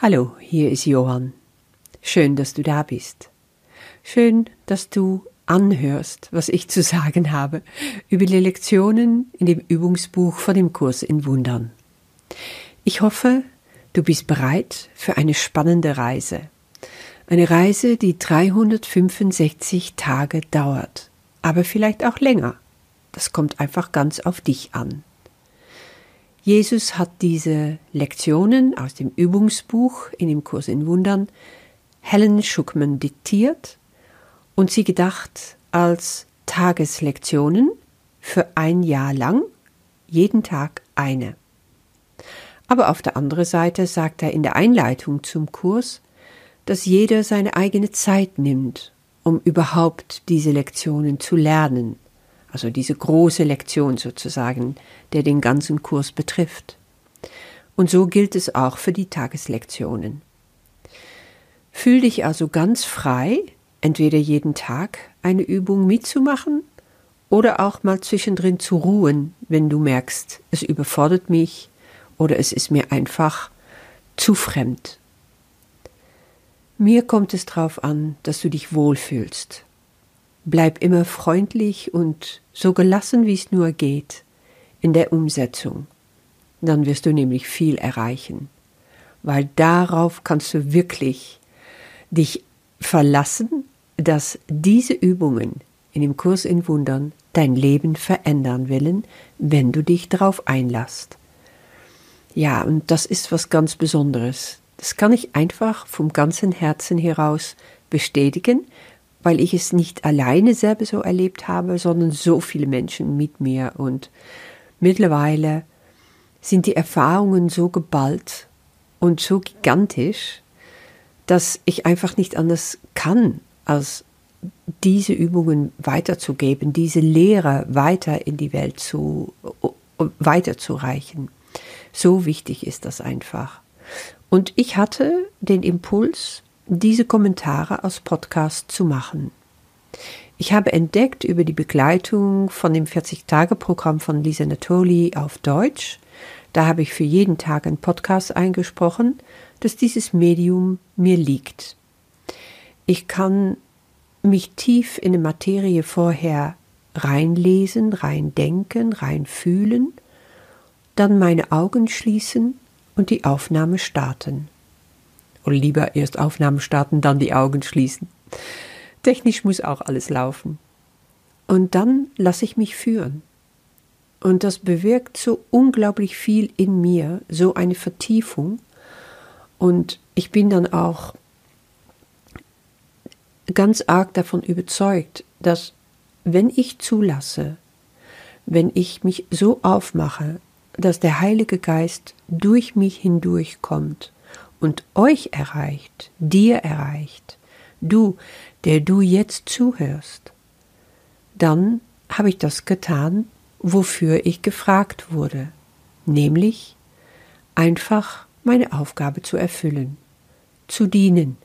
Hallo, hier ist Johann. Schön, dass du da bist. Schön, dass du anhörst, was ich zu sagen habe über die Lektionen in dem Übungsbuch von dem Kurs in Wundern. Ich hoffe, du bist bereit für eine spannende Reise. Eine Reise, die 365 Tage dauert, aber vielleicht auch länger. Das kommt einfach ganz auf dich an. Jesus hat diese Lektionen aus dem Übungsbuch in dem Kurs in Wundern Helen Schuckman diktiert und sie gedacht als Tageslektionen für ein Jahr lang, jeden Tag eine. Aber auf der anderen Seite sagt er in der Einleitung zum Kurs, dass jeder seine eigene Zeit nimmt, um überhaupt diese Lektionen zu lernen also diese große Lektion sozusagen, der den ganzen Kurs betrifft. Und so gilt es auch für die Tageslektionen. Fühl dich also ganz frei, entweder jeden Tag eine Übung mitzumachen oder auch mal zwischendrin zu ruhen, wenn du merkst, es überfordert mich oder es ist mir einfach zu fremd. Mir kommt es darauf an, dass du dich wohlfühlst, Bleib immer freundlich und so gelassen, wie es nur geht, in der Umsetzung. Dann wirst du nämlich viel erreichen, weil darauf kannst du wirklich dich verlassen, dass diese Übungen in dem Kurs in Wundern dein Leben verändern willen, wenn du dich darauf einlasst. Ja, und das ist was ganz Besonderes. Das kann ich einfach vom ganzen Herzen heraus bestätigen, weil ich es nicht alleine selber so erlebt habe, sondern so viele Menschen mit mir. Und mittlerweile sind die Erfahrungen so geballt und so gigantisch, dass ich einfach nicht anders kann, als diese Übungen weiterzugeben, diese Lehre weiter in die Welt zu, weiterzureichen. So wichtig ist das einfach. Und ich hatte den Impuls, diese Kommentare als Podcast zu machen. Ich habe entdeckt über die Begleitung von dem 40-Tage-Programm von Lisa Natoli auf Deutsch, da habe ich für jeden Tag einen Podcast eingesprochen, dass dieses Medium mir liegt. Ich kann mich tief in die Materie vorher reinlesen, reindenken, reinfühlen, dann meine Augen schließen und die Aufnahme starten. Oder lieber erst Aufnahmen starten, dann die Augen schließen. Technisch muss auch alles laufen. Und dann lasse ich mich führen. Und das bewirkt so unglaublich viel in mir, so eine Vertiefung. Und ich bin dann auch ganz arg davon überzeugt, dass wenn ich zulasse, wenn ich mich so aufmache, dass der Heilige Geist durch mich hindurchkommt und euch erreicht, dir erreicht, du, der du jetzt zuhörst, dann habe ich das getan, wofür ich gefragt wurde, nämlich einfach meine Aufgabe zu erfüllen, zu dienen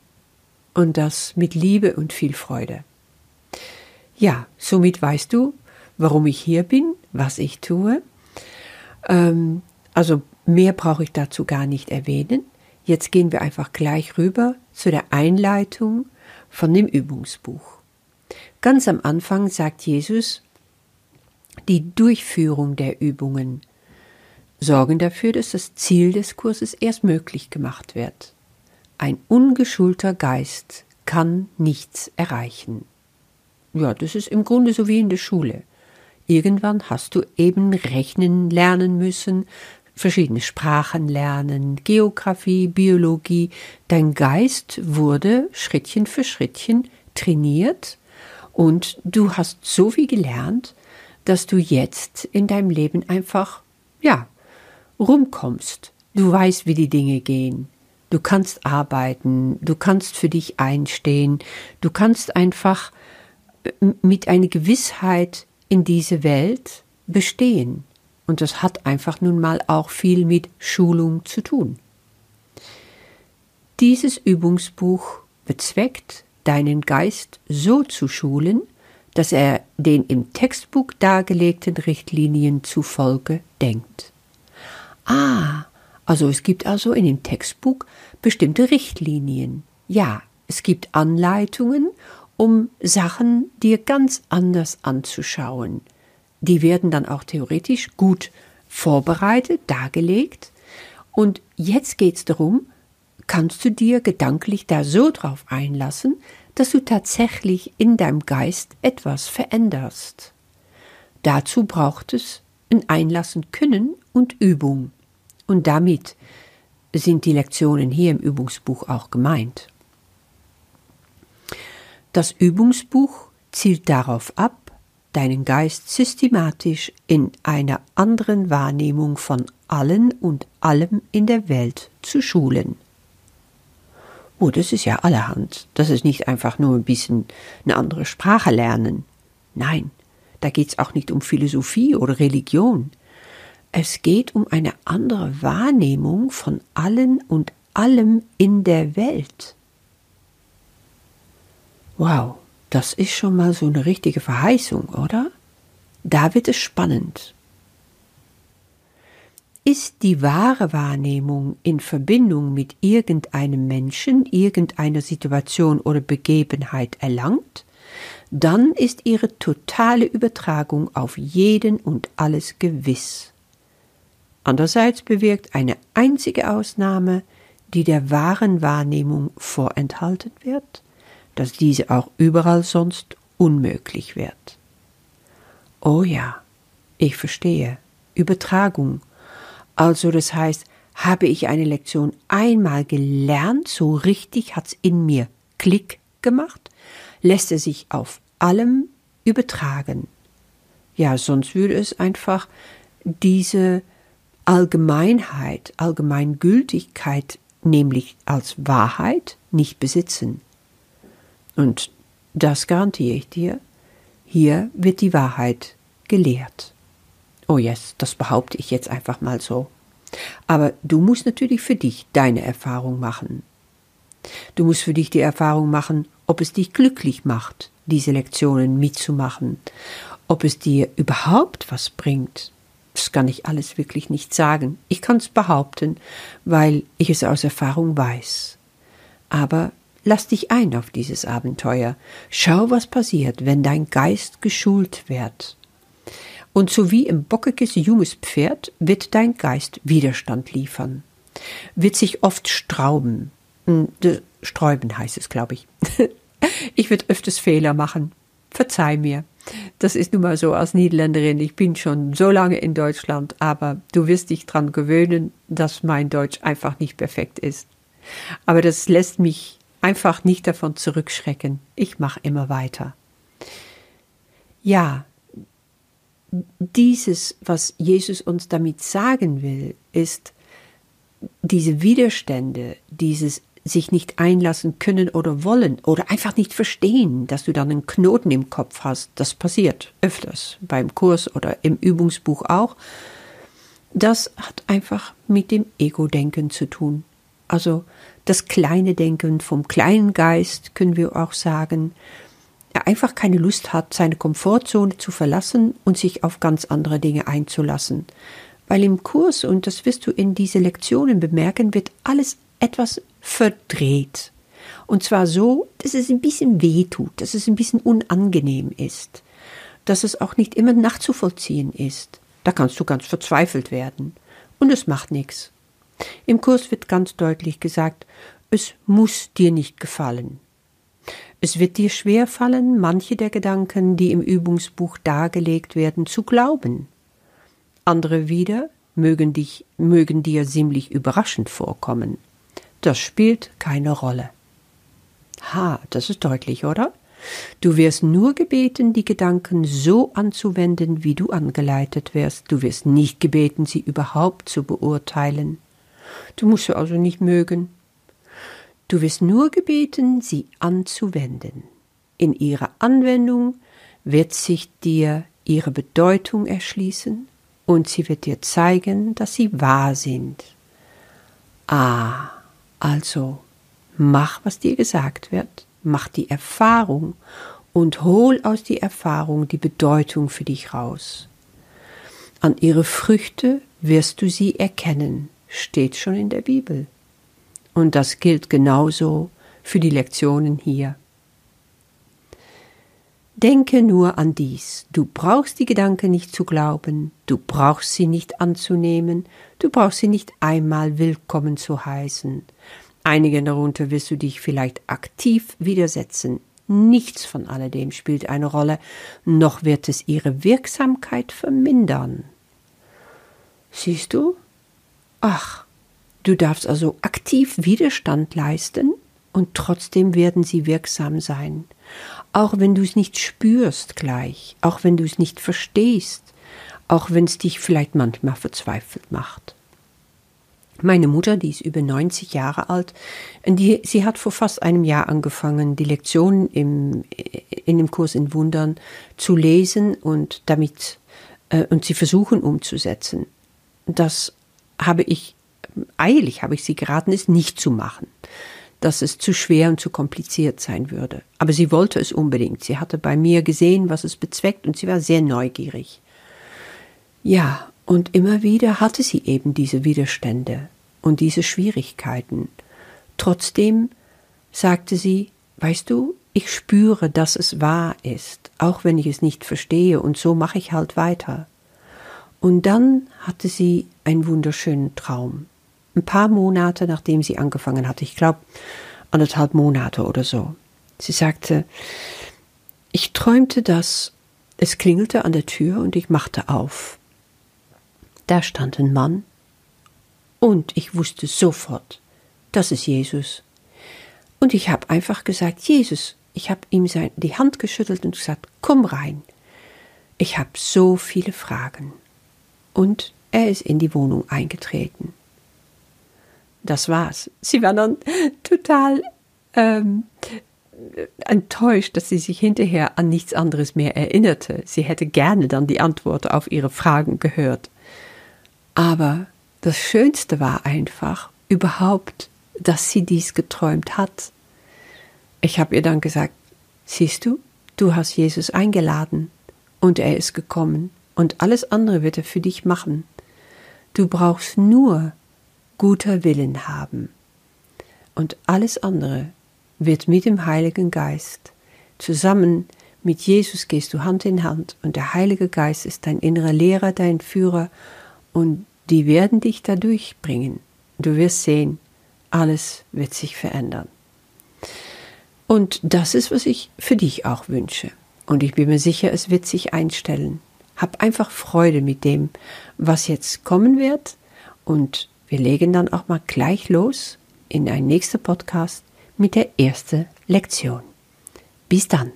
und das mit Liebe und viel Freude. Ja, somit weißt du, warum ich hier bin, was ich tue. Ähm, also mehr brauche ich dazu gar nicht erwähnen. Jetzt gehen wir einfach gleich rüber zu der Einleitung von dem Übungsbuch. Ganz am Anfang sagt Jesus, die Durchführung der Übungen sorgen dafür, dass das Ziel des Kurses erst möglich gemacht wird. Ein ungeschulter Geist kann nichts erreichen. Ja, das ist im Grunde so wie in der Schule. Irgendwann hast du eben rechnen lernen müssen, verschiedene Sprachen lernen, Geographie, Biologie. Dein Geist wurde Schrittchen für Schrittchen trainiert und du hast so viel gelernt, dass du jetzt in deinem Leben einfach, ja, rumkommst. Du weißt, wie die Dinge gehen. Du kannst arbeiten, du kannst für dich einstehen, du kannst einfach äh, mit einer Gewissheit in diese Welt bestehen. Und das hat einfach nun mal auch viel mit Schulung zu tun. Dieses Übungsbuch bezweckt, deinen Geist so zu schulen, dass er den im Textbuch dargelegten Richtlinien zufolge denkt. Ah, Also es gibt also in dem Textbuch bestimmte Richtlinien. Ja, es gibt Anleitungen, um Sachen dir ganz anders anzuschauen. Die werden dann auch theoretisch gut vorbereitet, dargelegt. Und jetzt geht es darum, kannst du dir gedanklich da so drauf einlassen, dass du tatsächlich in deinem Geist etwas veränderst. Dazu braucht es ein Einlassen können und Übung. Und damit sind die Lektionen hier im Übungsbuch auch gemeint. Das Übungsbuch zielt darauf ab, deinen Geist systematisch in einer anderen Wahrnehmung von allen und allem in der Welt zu schulen. Oh, das ist ja allerhand. Das ist nicht einfach nur ein bisschen eine andere Sprache lernen. Nein, da geht's auch nicht um Philosophie oder Religion. Es geht um eine andere Wahrnehmung von allen und allem in der Welt. Wow, das ist schon mal so eine richtige Verheißung, oder? Da wird es spannend. Ist die wahre Wahrnehmung in Verbindung mit irgendeinem Menschen, irgendeiner Situation oder Begebenheit erlangt, dann ist ihre totale Übertragung auf jeden und alles gewiss. Andererseits bewirkt eine einzige Ausnahme, die der wahren Wahrnehmung vorenthalten wird, dass diese auch überall sonst unmöglich wird. Oh ja, ich verstehe. Übertragung also das heißt, habe ich eine Lektion einmal gelernt, so richtig hat's in mir Klick gemacht, lässt er sich auf allem übertragen. Ja, sonst würde es einfach diese Allgemeinheit, Allgemeingültigkeit, nämlich als Wahrheit, nicht besitzen. Und das garantiere ich dir, hier wird die Wahrheit gelehrt. Oh yes, das behaupte ich jetzt einfach mal so. Aber du musst natürlich für dich deine Erfahrung machen. Du musst für dich die Erfahrung machen, ob es dich glücklich macht, diese Lektionen mitzumachen, ob es dir überhaupt was bringt. Das kann ich alles wirklich nicht sagen. Ich kann es behaupten, weil ich es aus Erfahrung weiß. Aber lass dich ein auf dieses Abenteuer. Schau, was passiert, wenn dein Geist geschult wird. Und so wie im bockiges junges Pferd wird dein Geist Widerstand liefern, wird sich oft strauben. Hm, sträuben heißt es, glaube ich. ich wird öfters Fehler machen. Verzeih mir. Das ist nun mal so als Niederländerin. Ich bin schon so lange in Deutschland, aber du wirst dich dran gewöhnen, dass mein Deutsch einfach nicht perfekt ist. Aber das lässt mich einfach nicht davon zurückschrecken. Ich mache immer weiter. Ja, dieses, was Jesus uns damit sagen will, ist, diese Widerstände, dieses sich nicht einlassen können oder wollen oder einfach nicht verstehen, dass du dann einen Knoten im Kopf hast, das passiert öfters beim Kurs oder im Übungsbuch auch. Das hat einfach mit dem Ego-Denken zu tun. Also das kleine Denken vom kleinen Geist können wir auch sagen, er einfach keine Lust hat, seine Komfortzone zu verlassen und sich auf ganz andere Dinge einzulassen. Weil im Kurs, und das wirst du in diese Lektionen bemerken, wird alles etwas verdreht. Und zwar so, dass es ein bisschen weh tut, dass es ein bisschen unangenehm ist, dass es auch nicht immer nachzuvollziehen ist. Da kannst du ganz verzweifelt werden. Und es macht nichts. Im Kurs wird ganz deutlich gesagt, es muss dir nicht gefallen. Es wird dir schwer fallen, manche der Gedanken, die im Übungsbuch dargelegt werden, zu glauben. Andere wieder mögen dich, mögen dir ziemlich überraschend vorkommen. Das spielt keine Rolle. Ha, das ist deutlich, oder? Du wirst nur gebeten, die Gedanken so anzuwenden, wie du angeleitet wirst. Du wirst nicht gebeten, sie überhaupt zu beurteilen. Du musst sie also nicht mögen. Du wirst nur gebeten, sie anzuwenden. In ihrer Anwendung wird sich dir ihre Bedeutung erschließen und sie wird dir zeigen, dass sie wahr sind. Ah, also mach, was dir gesagt wird, mach die Erfahrung und hol aus die Erfahrung die Bedeutung für dich raus. An ihre Früchte wirst du sie erkennen, steht schon in der Bibel. Und das gilt genauso für die Lektionen hier. Denke nur an dies. Du brauchst die Gedanken nicht zu glauben, du brauchst sie nicht anzunehmen, du brauchst sie nicht einmal willkommen zu heißen. Einigen darunter wirst du dich vielleicht aktiv widersetzen. Nichts von alledem spielt eine Rolle, noch wird es ihre Wirksamkeit vermindern. Siehst du? Ach, du darfst also aktiv Widerstand leisten und trotzdem werden sie wirksam sein. Auch wenn du es nicht spürst gleich, auch wenn du es nicht verstehst, auch wenn es dich vielleicht manchmal verzweifelt macht. Meine Mutter, die ist über 90 Jahre alt, die, sie hat vor fast einem Jahr angefangen, die Lektionen im, in dem Kurs in Wundern zu lesen und damit äh, und sie versuchen umzusetzen. Das habe ich eilig habe ich sie geraten, es nicht zu machen dass es zu schwer und zu kompliziert sein würde. Aber sie wollte es unbedingt. Sie hatte bei mir gesehen, was es bezweckt, und sie war sehr neugierig. Ja, und immer wieder hatte sie eben diese Widerstände und diese Schwierigkeiten. Trotzdem sagte sie, weißt du, ich spüre, dass es wahr ist, auch wenn ich es nicht verstehe, und so mache ich halt weiter. Und dann hatte sie einen wunderschönen Traum ein paar Monate nachdem sie angefangen hatte, ich glaube anderthalb Monate oder so. Sie sagte, ich träumte, dass es klingelte an der Tür und ich machte auf. Da stand ein Mann und ich wusste sofort, das ist Jesus. Und ich habe einfach gesagt, Jesus, ich habe ihm sein, die Hand geschüttelt und gesagt, komm rein. Ich habe so viele Fragen. Und er ist in die Wohnung eingetreten das war's. Sie war dann total ähm, enttäuscht, dass sie sich hinterher an nichts anderes mehr erinnerte. Sie hätte gerne dann die Antwort auf ihre Fragen gehört. Aber das Schönste war einfach überhaupt, dass sie dies geträumt hat. Ich habe ihr dann gesagt, siehst du, du hast Jesus eingeladen und er ist gekommen und alles andere wird er für dich machen. Du brauchst nur guter Willen haben. Und alles andere wird mit dem Heiligen Geist. Zusammen mit Jesus gehst du Hand in Hand und der Heilige Geist ist dein innerer Lehrer, dein Führer und die werden dich da durchbringen. Du wirst sehen, alles wird sich verändern. Und das ist, was ich für dich auch wünsche. Und ich bin mir sicher, es wird sich einstellen. Hab einfach Freude mit dem, was jetzt kommen wird und wir legen dann auch mal gleich los in ein nächster Podcast mit der ersten Lektion. Bis dann.